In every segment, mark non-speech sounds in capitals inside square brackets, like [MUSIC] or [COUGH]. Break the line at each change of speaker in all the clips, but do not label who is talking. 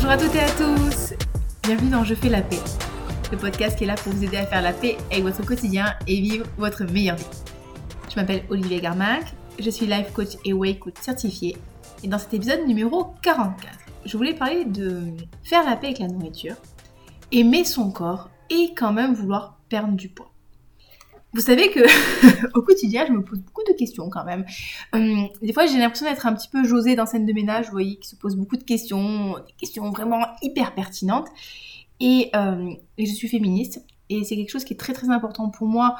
Bonjour à toutes et à tous Bienvenue dans Je fais la paix, le podcast qui est là pour vous aider à faire la paix avec votre quotidien et vivre votre meilleure vie. Je m'appelle Olivier Garmac, je suis life coach et way coach certifié et dans cet épisode numéro 44, je voulais parler de faire la paix avec la nourriture, aimer son corps et quand même vouloir perdre du poids. Vous savez que [LAUGHS] au quotidien, je me pose beaucoup de questions quand même. Hum, des fois, j'ai l'impression d'être un petit peu José dans scène de ménage, vous voyez, qui se pose beaucoup de questions, des questions vraiment hyper pertinentes. Et, euh, et je suis féministe, et c'est quelque chose qui est très très important pour moi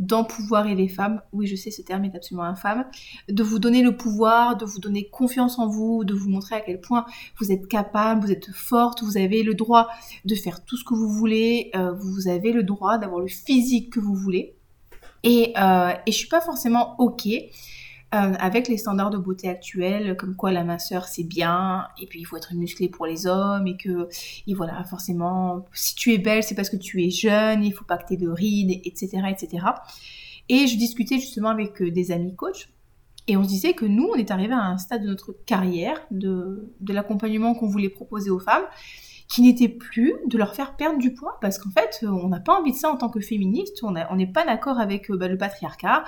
d'en pouvoir et les femmes. Oui, je sais, ce terme est absolument infâme. De vous donner le pouvoir, de vous donner confiance en vous, de vous montrer à quel point vous êtes capable, vous êtes forte, vous avez le droit de faire tout ce que vous voulez, euh, vous avez le droit d'avoir le physique que vous voulez. Et, euh, et je suis pas forcément ok euh, avec les standards de beauté actuels, comme quoi la minceur c'est bien, et puis il faut être musclé pour les hommes, et que, et voilà, forcément, si tu es belle, c'est parce que tu es jeune, il faut pas que tu aies de rides, etc., etc. Et je discutais justement avec euh, des amis coachs, et on se disait que nous, on est arrivé à un stade de notre carrière, de, de l'accompagnement qu'on voulait proposer aux femmes, qui n'était plus de leur faire perdre du poids parce qu'en fait, on n'a pas envie de ça en tant que féministe, on n'est pas d'accord avec euh, bah, le patriarcat,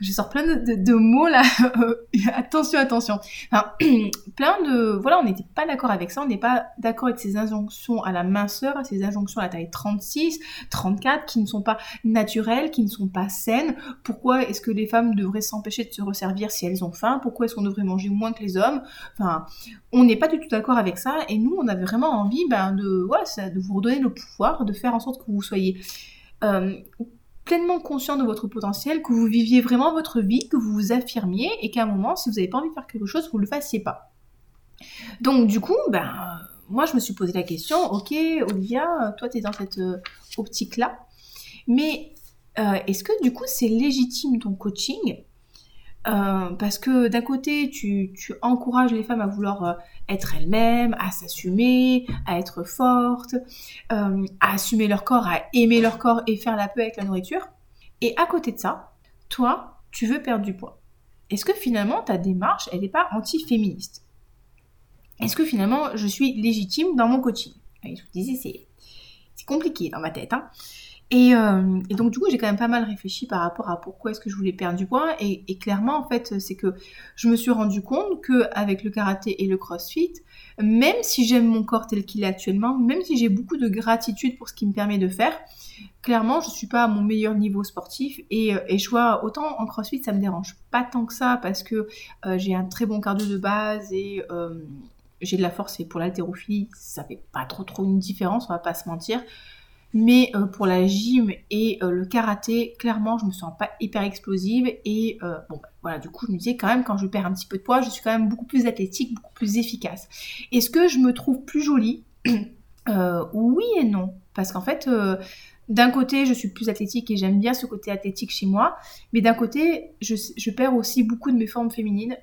je sors plein de, mots là. [LAUGHS] attention, attention. [CLEARS THROAT] Plein de... Voilà, on n'était pas d'accord avec ça. On n'est pas d'accord avec ces injonctions à la minceur, ces injonctions à la taille 36, 34, qui ne sont pas naturelles, qui ne sont pas saines. Pourquoi est-ce que les femmes devraient s'empêcher de se resservir si elles ont faim? Pourquoi est-ce qu'on devrait manger moins que les hommes? Enfin, on n'est pas du tout d'accord avec ça. Et nous, on avait vraiment envie ben, de, voilà, de vous redonner le pouvoir, de faire en sorte que vous soyez... Euh, pleinement conscient de votre potentiel, que vous viviez vraiment votre vie, que vous vous affirmiez et qu'à un moment, si vous n'avez pas envie de faire quelque chose, vous ne le fassiez pas. Donc du coup, ben, moi je me suis posé la question, ok Olivia, toi tu es dans cette euh, optique-là, mais euh, est-ce que du coup c'est légitime ton coaching euh, parce que d'un côté, tu, encourages les femmes à vouloir être elles-mêmes, à s'assumer, à être fortes, à assumer leur corps, à aimer leur corps et faire la paix avec la nourriture. Et à côté de ça, toi, tu veux perdre du poids. Est-ce que finalement ta démarche, elle n'est pas anti-féministe? Est-ce que finalement je suis légitime dans mon coaching Je vous disais, c'est compliqué dans ma tête. Hein euh, et, donc du coup j'ai quand même pas mal réfléchi par rapport à pourquoi est-ce que je voulais perdre du poids. Et, clairement en fait c'est que je me suis rendu compte que avec le karaté et le crossfit, même si j'aime mon corps tel qu'il est actuellement, même si j'ai beaucoup de gratitude pour ce qu'il me permet de faire, clairement je suis pas à mon meilleur niveau sportif. Et, euh, je vois autant en crossfit ça me dérange pas tant que ça parce que euh, j'ai un très bon cardio de base et j'ai de la force et pour l'haltérophilie ça fait pas trop trop une différence on va pas se mentir mais euh, pour la gym et euh, le karaté, clairement, je me sens pas hyper explosive. Et euh, bon, bah, voilà, du coup, je me disais quand même, quand je perds un petit peu de poids, je suis quand même beaucoup plus athlétique, beaucoup plus efficace. Est-ce que je me trouve plus jolie [CLEARS THROAT] Oui et non. Parce qu'en fait, d'un côté, je suis plus athlétique et j'aime bien ce côté athlétique chez moi. Mais d'un côté, je, perds aussi beaucoup de mes formes féminines.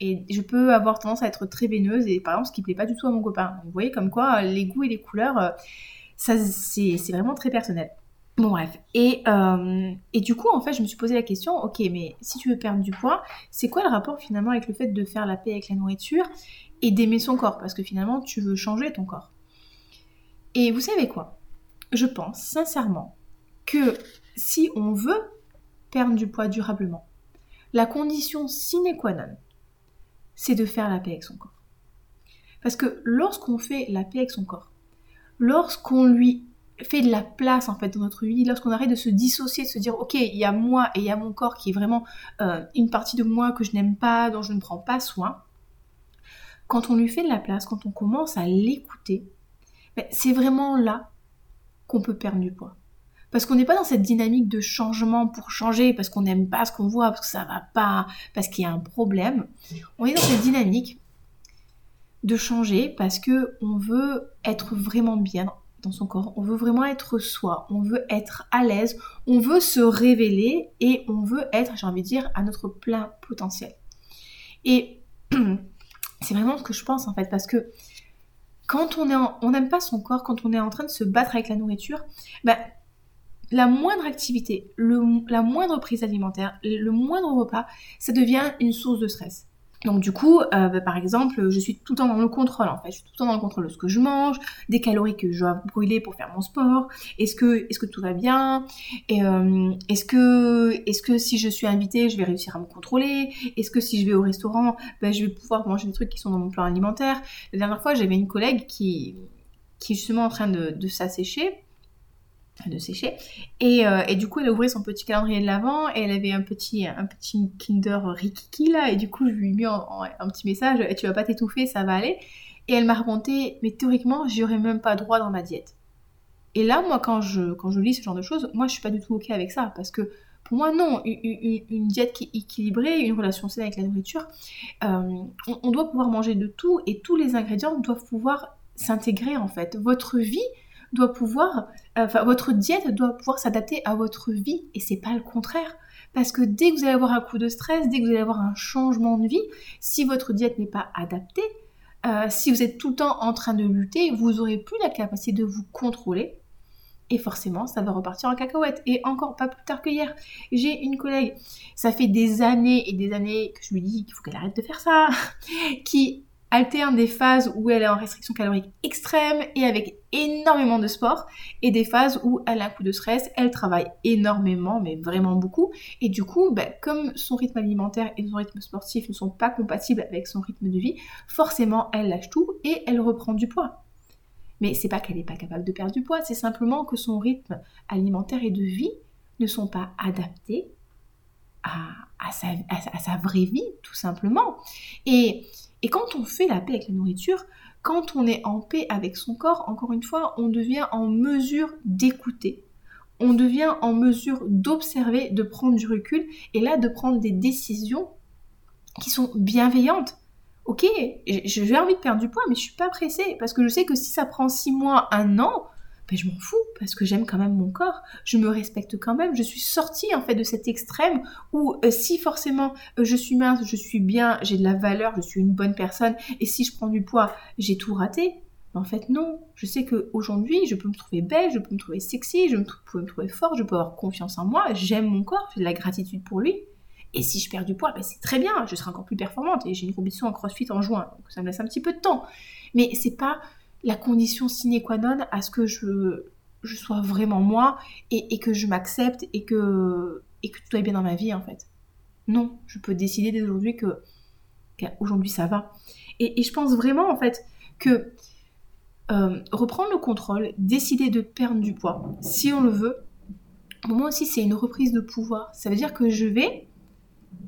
et je peux avoir tendance à être très veineuse. Et par exemple, ce qui plaît pas du tout à mon copain. vous voyez, comme quoi, les goûts et les couleurs ça, c'est vraiment très personnel. Bon bref. Et, euh, et du coup, en fait, je me suis posé la question, ok, mais si tu veux perdre du poids, c'est quoi le rapport finalement avec le fait de faire la paix avec la nourriture et d'aimer son corps? Parce que finalement, tu veux changer ton corps. Et vous savez quoi? Je pense sincèrement que si on veut perdre du poids durablement, la condition sine qua non, c'est de faire la paix avec son corps. Parce que lorsqu'on fait la paix avec son corps, lorsqu'on lui fait de la place en fait dans notre vie, lorsqu'on arrête de se dissocier, de se dire ok, il y a moi et il y a mon corps qui est vraiment euh, une partie de moi que je n'aime pas, dont je ne prends pas soin, quand on lui fait de la place, quand on commence à l'écouter, ben, c'est vraiment là qu'on peut perdre du poids. Parce qu'on n'est pas dans cette dynamique de changement pour changer, parce qu'on n'aime pas ce qu'on voit, parce que ça va pas, parce qu'il y a un problème. On est dans cette dynamique de changer parce que on veut être vraiment bien dans son corps, on veut vraiment être soi, on veut être à l'aise, on veut se révéler et on veut être, j'ai envie de dire, à notre plein potentiel. Et [CLEARS THROAT] c'est vraiment ce que je pense en fait parce que quand on n'aime pas son corps, quand on est en train de se battre avec la nourriture, ben, la moindre activité, la moindre prise alimentaire, le moindre repas, ça devient une source de stress. Donc du coup, euh, bah, par exemple, je suis tout le temps dans le contrôle en fait. Je suis tout le temps dans le contrôle de ce que je mange, des calories que je dois brûler pour faire mon sport. Est-ce que, est-ce que tout va bien? Euh, est-ce que, est-ce que si je suis invitée, je vais réussir à me contrôler? Est-ce que si je vais au restaurant, bah, je vais pouvoir manger des trucs qui sont dans mon plan alimentaire? La dernière fois, j'avais une collègue qui, qui est justement en train de s'assécher de sécher. Et, euh, et, du coup, elle a ouvert son petit calendrier de l'avant et elle avait un petit, un petit Kinder Rikiki là. Et du coup, je lui ai mis un petit message Tu vas pas t'étouffer, ça va aller. Et elle m'a raconté Mais théoriquement, j'y aurais même pas droit dans ma diète. Et là, moi, quand je, quand je lis ce genre de choses, moi, je suis pas du tout OK avec ça. Parce que pour moi, non, une, diète qui est équilibrée, une relation saine avec la nourriture, euh, on doit pouvoir manger de tout et tous les ingrédients doivent pouvoir s'intégrer en fait. Votre vie doit pouvoir, enfin votre diète doit pouvoir s'adapter à votre vie et c'est pas le contraire. Parce que dès que vous allez avoir un coup de stress, dès que vous allez avoir un changement de vie, si votre diète n'est pas adaptée, euh, si vous êtes tout le temps en train de lutter, vous aurez plus la capacité de vous contrôler. Et forcément, ça va repartir en cacahuète. Et encore pas plus tard que hier. J'ai une collègue, ça fait des années et des années que je lui dis qu'il faut qu'elle arrête de faire ça, [LAUGHS] qui alterne des phases où elle est en restriction calorique extrême et avec énormément de sport et des phases où elle a un coup de stress, elle travaille énormément mais vraiment beaucoup et du coup ben, comme son rythme alimentaire et son rythme sportif ne sont pas compatibles avec son rythme de vie, forcément elle lâche tout et elle reprend du poids. Mais c'est pas qu'elle n'est pas capable de perdre du poids, c'est simplement que son rythme alimentaire et de vie ne sont pas adaptés à, sa, à sa vraie vie, tout simplement. Et et quand on fait la paix avec la nourriture, quand on est en paix avec son corps, encore une fois, on devient en mesure d'écouter. On devient en mesure d'observer, de prendre du recul et là de prendre des décisions qui sont bienveillantes. Ok, j'ai envie de perdre du poids, mais je suis pas pressée parce que je sais que si ça prend six mois, un an, ben, je m'en fous parce que j'aime quand même mon corps, je me respecte quand même, je suis sortie en fait de cet extrême où euh, si forcément euh, je suis mince, je suis bien, j'ai de la valeur, je suis une bonne personne et si je prends du poids, j'ai tout raté. Mais en fait non, je sais qu'aujourd'hui je peux me trouver belle, je peux me trouver sexy, je peux me trouver forte, je peux avoir confiance en moi, j'aime mon corps, j'ai de la gratitude pour lui. Et si je perds du poids, ben c'est très bien, je serai encore plus performante et j'ai une compétition en crossfit en juin, donc ça me laisse un petit peu de temps. Mais c'est pas la condition sine qua non à ce que je, sois vraiment moi et, que je m'accepte et que, tout aille bien dans ma vie en fait. Non, je peux décider dès aujourd'hui que aujourd'hui ça va. Et, je pense vraiment en fait que euh, reprendre le contrôle, décider de perdre du poids, si on le veut, moi aussi c'est une reprise de pouvoir. Ça veut dire que je vais,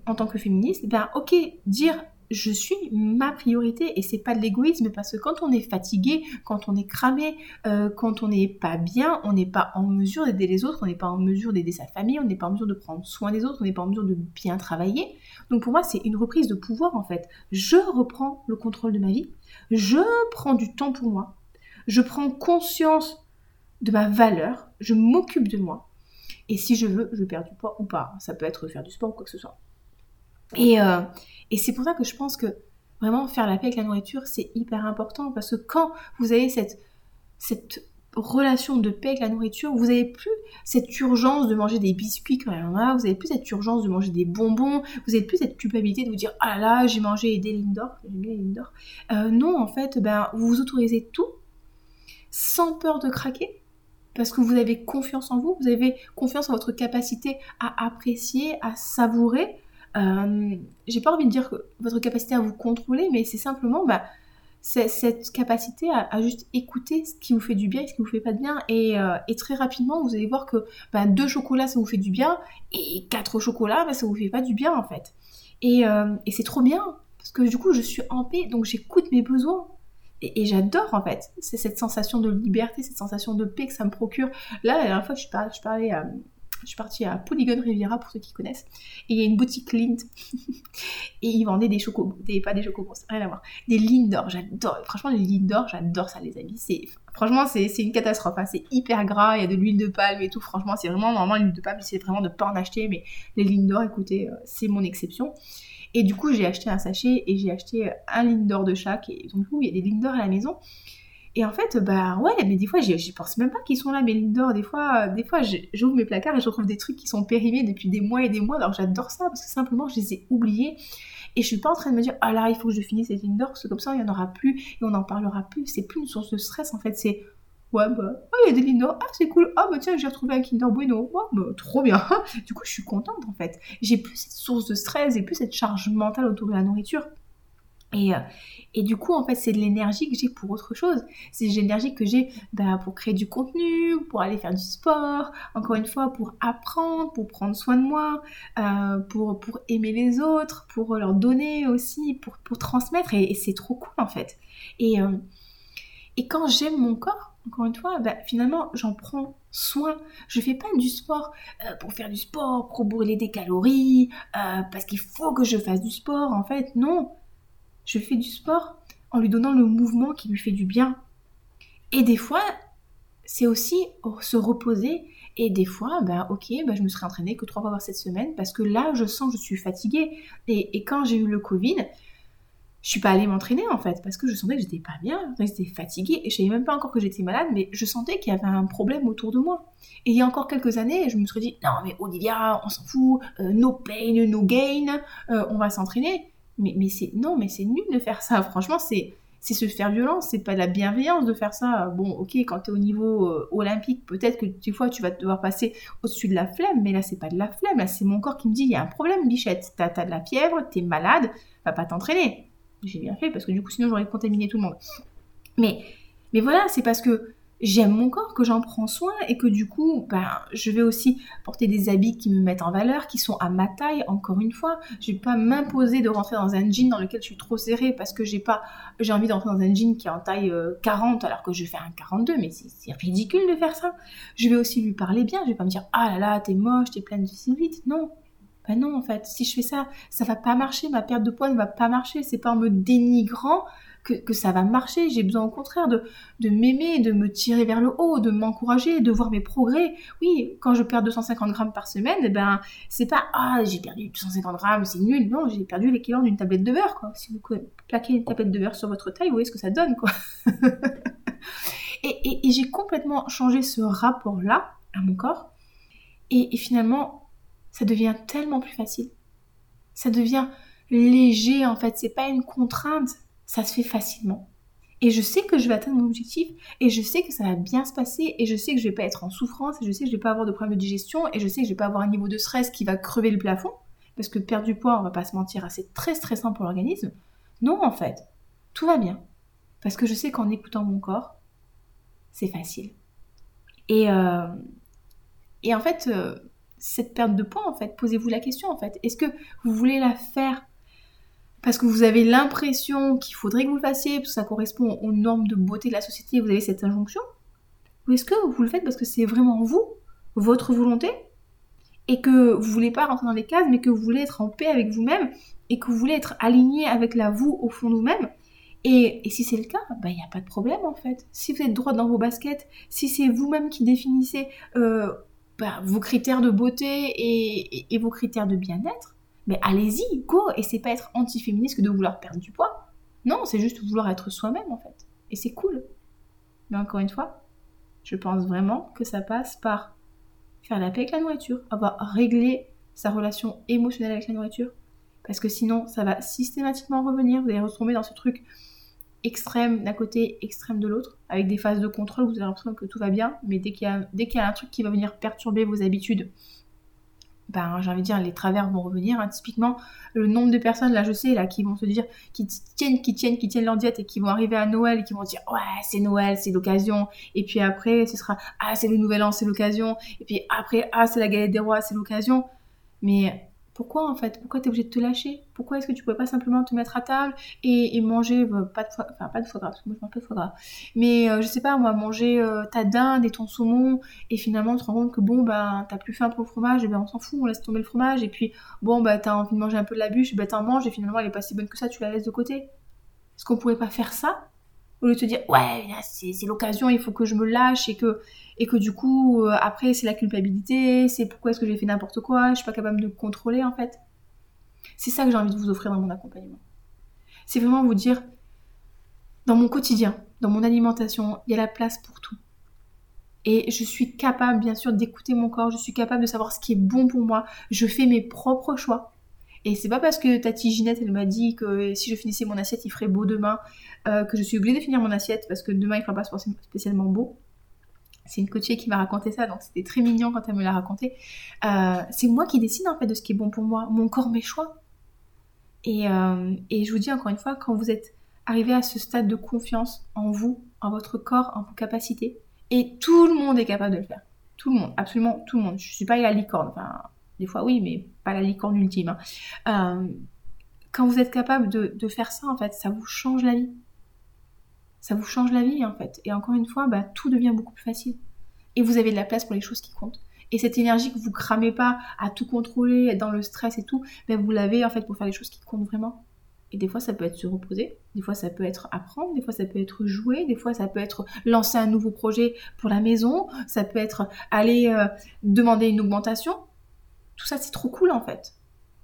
en tant que féministe, ben ok, dire je suis ma priorité et c'est pas de l'égoïsme parce que quand on est fatigué, quand on est cramé, euh, quand on n'est pas bien, on n'est pas en mesure d'aider les autres, on n'est pas en mesure d'aider sa famille, on n'est pas en mesure de prendre soin des autres, on n'est pas en mesure de bien travailler. Donc pour moi, c'est une reprise de pouvoir en fait. Je reprends le contrôle de ma vie, je prends du temps pour moi, je prends conscience de ma valeur, je m'occupe de moi. Et si je veux, je perds du poids ou pas. Ça peut être faire du sport ou quoi que ce soit. Et, euh, et c'est pour ça que je pense que vraiment faire la paix avec la nourriture, c'est hyper important. Parce que quand vous avez cette, cette relation de paix avec la nourriture, vous n'avez plus cette urgence de manger des biscuits quand en a, vous n'avez plus cette urgence de manger des bonbons, vous n'avez plus cette culpabilité de vous dire ah là j'ai mangé des Lindor, euh, non en fait, ben vous vous autorisez tout sans peur de craquer. Parce que vous avez confiance en vous, vous avez confiance en votre capacité à apprécier, à savourer, euh, j'ai pas envie de dire que votre capacité à vous contrôler, mais c'est simplement bah, cette capacité à, juste écouter ce qui vous fait du bien et ce qui vous fait pas de bien. Et, euh, très rapidement, vous allez voir que bah, deux chocolats, ça vous fait du bien, et quatre chocolats, bah, ça vous fait pas du bien en fait. Et, euh, c'est trop bien, parce que du coup, je suis en paix, donc j'écoute mes besoins. Et, j'adore en fait, c'est cette sensation de liberté, cette sensation de paix que ça me procure. Là, la dernière fois, je parlais, je parlais je suis partie à Polygon Riviera pour ceux qui connaissent. Et il y a une boutique Lind. [LAUGHS] et ils vendaient des chocobons. Des, pas des chocobons, rien à voir. Des Lindor. J'adore. Franchement, les Lindor, j'adore ça, les amis. Franchement, c'est, une catastrophe. Hein. C'est hyper gras. Il y a de l'huile de palme et tout. Franchement, c'est vraiment, normalement, l'huile de palme, c'est vraiment de pas en acheter. Mais les Lindor, écoutez, euh, c'est mon exception. Et du coup, j'ai acheté un sachet et j'ai acheté un Lindor de chaque. Et donc, du coup, il y a des Lindor à la maison. Et en fait, bah ouais, mais des fois, j'y pense même pas qu'ils sont là, mes Lindor. Des fois, des fois j'ouvre mes placards et je retrouve des trucs qui sont périmés depuis des mois et des mois. Alors j'adore ça parce que simplement, je les ai oubliés. Et je suis pas en train de me dire, ah là, il faut que je finisse cette Lindor, parce que comme ça, il y en aura plus et on n'en parlera plus. C'est plus une source de stress, en fait. C'est, ouais, bah, oh, il y a des Lindor, ah, c'est cool, ah, bah tiens, j'ai retrouvé un Kinder Bueno, oh, bah, trop bien. [LAUGHS] du coup, je suis contente, en fait. J'ai plus cette source de stress et plus cette charge mentale autour de la nourriture. Et, euh, et du coup, en fait, c'est de l'énergie que j'ai pour autre chose. C'est de l'énergie que j'ai bah, pour créer du contenu, pour aller faire du sport, encore une fois, pour apprendre, pour prendre soin de moi, euh, pour, pour aimer les autres, pour leur donner aussi, pour, pour transmettre. Et, c'est trop cool, en fait. Et, euh, et quand j'aime mon corps, encore une fois, bah, finalement, j'en prends soin. Je fais pas du sport pour faire du sport, pour brûler des calories, parce qu'il faut que je fasse du sport. En fait, non je fais du sport en lui donnant le mouvement qui lui fait du bien. Et des fois, c'est aussi se reposer. Et des fois, ben ok, ben je me serais entraînée que trois fois par cette semaine parce que là, je sens que je suis fatiguée. Et, quand j'ai eu le Covid, je suis pas allée m'entraîner en fait parce que je sentais que j'étais pas bien, que j'étais fatiguée et je savais même pas encore que j'étais malade, mais je sentais qu'il y avait un problème autour de moi. Et il y a encore quelques années, je me suis dit non mais Olivia, on s'en fout, euh, no pain, no gain, euh, on va s'entraîner. Mais, c'est non, mais c'est nul de faire ça. [LAUGHS] Franchement, c'est c'est se faire violence, c'est pas de la bienveillance de faire ça. Bon, ok, quand tu es au niveau euh, olympique, peut-être que des fois tu vas devoir passer au-dessus de la flemme, mais là c'est pas de la flemme, là c'est mon corps qui me dit il y a un problème, bichette, t'as as de la fièvre, t'es malade, va pas t'entraîner. J'ai bien fait parce que du coup sinon j'aurais contaminé tout le monde. Mais, mais voilà, c'est parce que j'aime mon corps, que j'en prends soin et que du coup, ben, je vais aussi porter des habits qui me mettent en valeur, qui sont à ma taille, encore une fois. Je vais pas m'imposer de rentrer dans un jean dans lequel je suis trop serrée parce que j'ai pas, j'ai envie d'entrer dans un jean qui est en taille 40 euh, alors que je fais un 42, mais c'est ridicule de faire ça. Je vais aussi lui parler bien, je vais pas me dire, ah là là, t'es moche, t'es pleine de cellulite. Non. Ben non, en fait, si je fais ça, ça va pas marcher, ma perte de poids ne va pas marcher. C'est pas en me dénigrant que, ça va marcher. J'ai besoin au contraire de, m'aimer, de me tirer vers le haut, de m'encourager, de voir mes progrès. Oui, quand je perds 250 grammes par semaine, eh ben, c'est pas ah j'ai perdu 250 grammes, c'est nul. Non, j'ai perdu l'équivalent d'une tablette de beurre. Quoi. Si vous plaquez une tablette de beurre sur votre taille, vous voyez ce que ça donne. Quoi. [LAUGHS] et, j'ai complètement changé ce rapport-là à mon corps. Et finalement, ça devient tellement plus facile. Ça devient léger en fait, c'est pas une contrainte, ça se fait facilement. Et je sais que je vais atteindre mon objectif, et je sais que ça va bien se passer, et je sais que je vais pas être en souffrance, et je sais que je vais pas avoir de problème de digestion, et je sais que je vais pas avoir un niveau de stress qui va crever le plafond, parce que perdre du poids, on va pas se mentir, c'est très stressant pour l'organisme. Non, en fait, tout va bien. Parce que je sais qu'en écoutant mon corps, c'est facile. Et, euh, et en fait, euh, cette perte de poids, en fait, posez-vous la question, en fait, est-ce que vous voulez la faire parce que vous avez l'impression qu'il faudrait que vous le fassiez, parce que ça correspond aux normes de beauté de la société, vous avez cette injonction? Ou est-ce que vous le faites parce que c'est vraiment vous, votre volonté, et que vous voulez pas rentrer dans les cases, mais que vous voulez être en paix avec vous-même, et que vous voulez être aligné avec la vous au fond de vous-même? Et, si c'est le cas, il bah, n'y a pas de problème en fait. Si vous êtes droit dans vos baskets, si c'est vous-même qui définissez euh, bah, vos critères de beauté et vos critères de bien-être, mais allez-y, go Et c'est pas être anti-féministe que de vouloir perdre du poids. Non, c'est juste vouloir être soi-même en fait. Et c'est cool. Mais encore une fois, je pense vraiment que ça passe par faire la paix avec la nourriture, avoir réglé sa relation émotionnelle avec la nourriture. Parce que sinon, ça va systématiquement revenir. Vous allez retomber dans ce truc extrême d'un côté, extrême de l'autre, avec des phases de contrôle, vous avez l'impression que tout va bien, mais dès qu'il y, y, a un truc qui va venir perturber vos habitudes, ben, j'ai envie de dire, les travers vont revenir. Hein. Typiquement, le nombre de personnes, là, je sais, là, qui vont se dire, qui tiennent, qui tiennent, qui tiennent leur diète et qui vont arriver à Noël et qui vont dire, ouais, c'est Noël, c'est l'occasion. Et puis après, ce sera, ah, c'est le nouvel an, c'est l'occasion. Et puis après, ah, c'est la galette des rois, c'est l'occasion. Mais pourquoi en fait? Pourquoi tu es obligé de te lâcher? Pourquoi est-ce que tu pouvais pas simplement te mettre à table et, manger, euh, pas de foie, enfin pas de foie gras, parce que moi je mange pas de foie gras, mais euh, je sais pas moi, manger euh, ta dinde et ton saumon et finalement te rends compte que bon bah t'as plus faim pour le fromage, et ben on s'en fout, on laisse tomber le fromage et puis bon bah t'as envie de manger un peu de la bûche, et ben t'en manges et finalement elle est pas si bonne que ça, tu la laisses de côté. Est-ce qu'on pourrait pas faire ça? Au lieu de te dire ouais c'est l'occasion, il faut que je me lâche et que et que du coup euh, après c'est la culpabilité, c'est pourquoi est-ce que j'ai fait n'importe quoi, je suis pas capable de contrôler en fait. C'est ça que j'ai envie de vous offrir dans mon accompagnement. C'est vraiment vous dire dans mon quotidien, dans mon alimentation, il y a la place pour tout. Et je suis capable, bien sûr, d'écouter mon corps, je suis capable de savoir ce qui est bon pour moi, je fais mes propres choix. Et c'est pas parce que Tati Ginette, elle m'a dit que si je finissais mon assiette, il ferait beau demain, euh, que je suis obligée de finir mon assiette parce que demain, il fera pas spécialement beau. C'est une coachée qui m'a raconté ça, donc c'était très mignon quand elle me l'a raconté. Euh, c'est moi qui décide en fait de ce qui est bon pour moi. Mon corps, mes choix. Et, euh, et je vous dis encore une fois, quand vous êtes arrivé à ce stade de confiance en vous, en votre corps, en vos capacités, et tout le monde est capable de le faire. Tout le monde, absolument tout le monde. Je suis pas la licorne, des fois oui, mais pas la licorne ultime. Hein. Euh, quand vous êtes capable de, faire ça, en fait, ça vous change la vie. Ça vous change la vie, en fait. Et encore une fois, bah, tout devient beaucoup plus facile. Et vous avez de la place pour les choses qui comptent. Et cette énergie que vous cramez pas à tout contrôler, être dans le stress et tout, ben vous l'avez en fait pour faire les choses qui comptent vraiment. Et des fois, ça peut être se reposer, des fois, ça peut être apprendre, des fois, ça peut être jouer, des fois, ça peut être lancer un nouveau projet pour la maison, ça peut être aller euh, demander une augmentation. Tout ça, c'est trop cool en fait.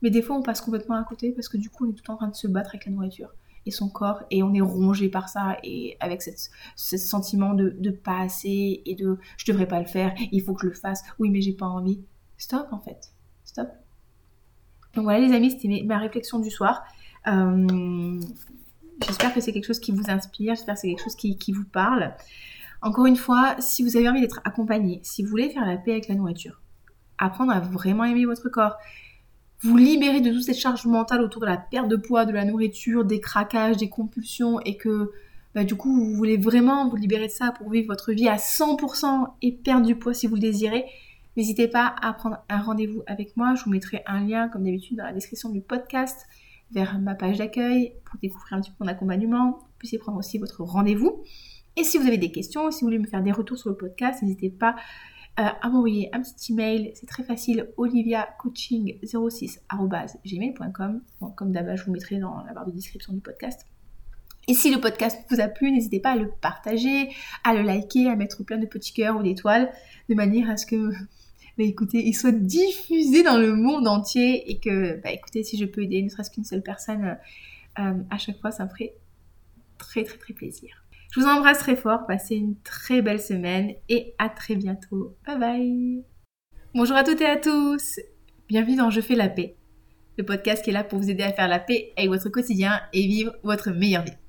Mais des fois, on passe complètement à côté parce que du coup, on est tout en train de se battre avec la nourriture et son corps et on est rongé par ça et avec ce sentiment de, de pas assez et de je devrais pas le faire, il faut que je le fasse, oui, mais j'ai pas envie. Stop en fait. Stop. Donc voilà les amis, c'était ma réflexion du soir. Euh, j'espère que c'est quelque chose qui vous inspire, j'espère que c'est quelque chose qui, vous parle. Encore une fois, si vous avez envie d'être accompagné, si vous voulez faire la paix avec la nourriture, apprendre à vraiment aimer votre corps, vous libérer de toute cette charge mentale autour de la perte de poids, de la nourriture, des craquages, des compulsions, et que bah, du coup vous voulez vraiment vous libérer de ça pour vivre votre vie à 100% et perdre du poids si vous le désirez, n'hésitez pas à prendre un rendez-vous avec moi. Je vous mettrai un lien comme d'habitude dans la description du podcast vers ma page d'accueil pour découvrir un petit peu mon accompagnement. Vous puissiez prendre aussi votre rendez-vous. Et si vous avez des questions, si vous voulez me faire des retours sur le podcast, n'hésitez pas euh, à m'envoyer un petit email. C'est très facile, oliviacoaching06.gmail.com. comme d'habitude, je vous mettrai dans la barre de description du podcast. Et si le podcast vous a plu, n'hésitez pas à le partager, à le liker, à mettre plein de petits cœurs ou d'étoiles, de manière à ce que [LAUGHS] bah, écoutez, il soit diffusé dans le monde entier et que, bah, écoutez, si je peux aider ne serait-ce qu'une seule personne euh, à chaque fois, ça me ferait très très très plaisir. Je vous embrasse très fort, passez une très belle semaine et à très bientôt. Bye bye Bonjour à toutes et à tous Bienvenue dans Je fais la paix, le podcast qui est là pour vous aider à faire la paix avec votre quotidien et vivre votre meilleure vie.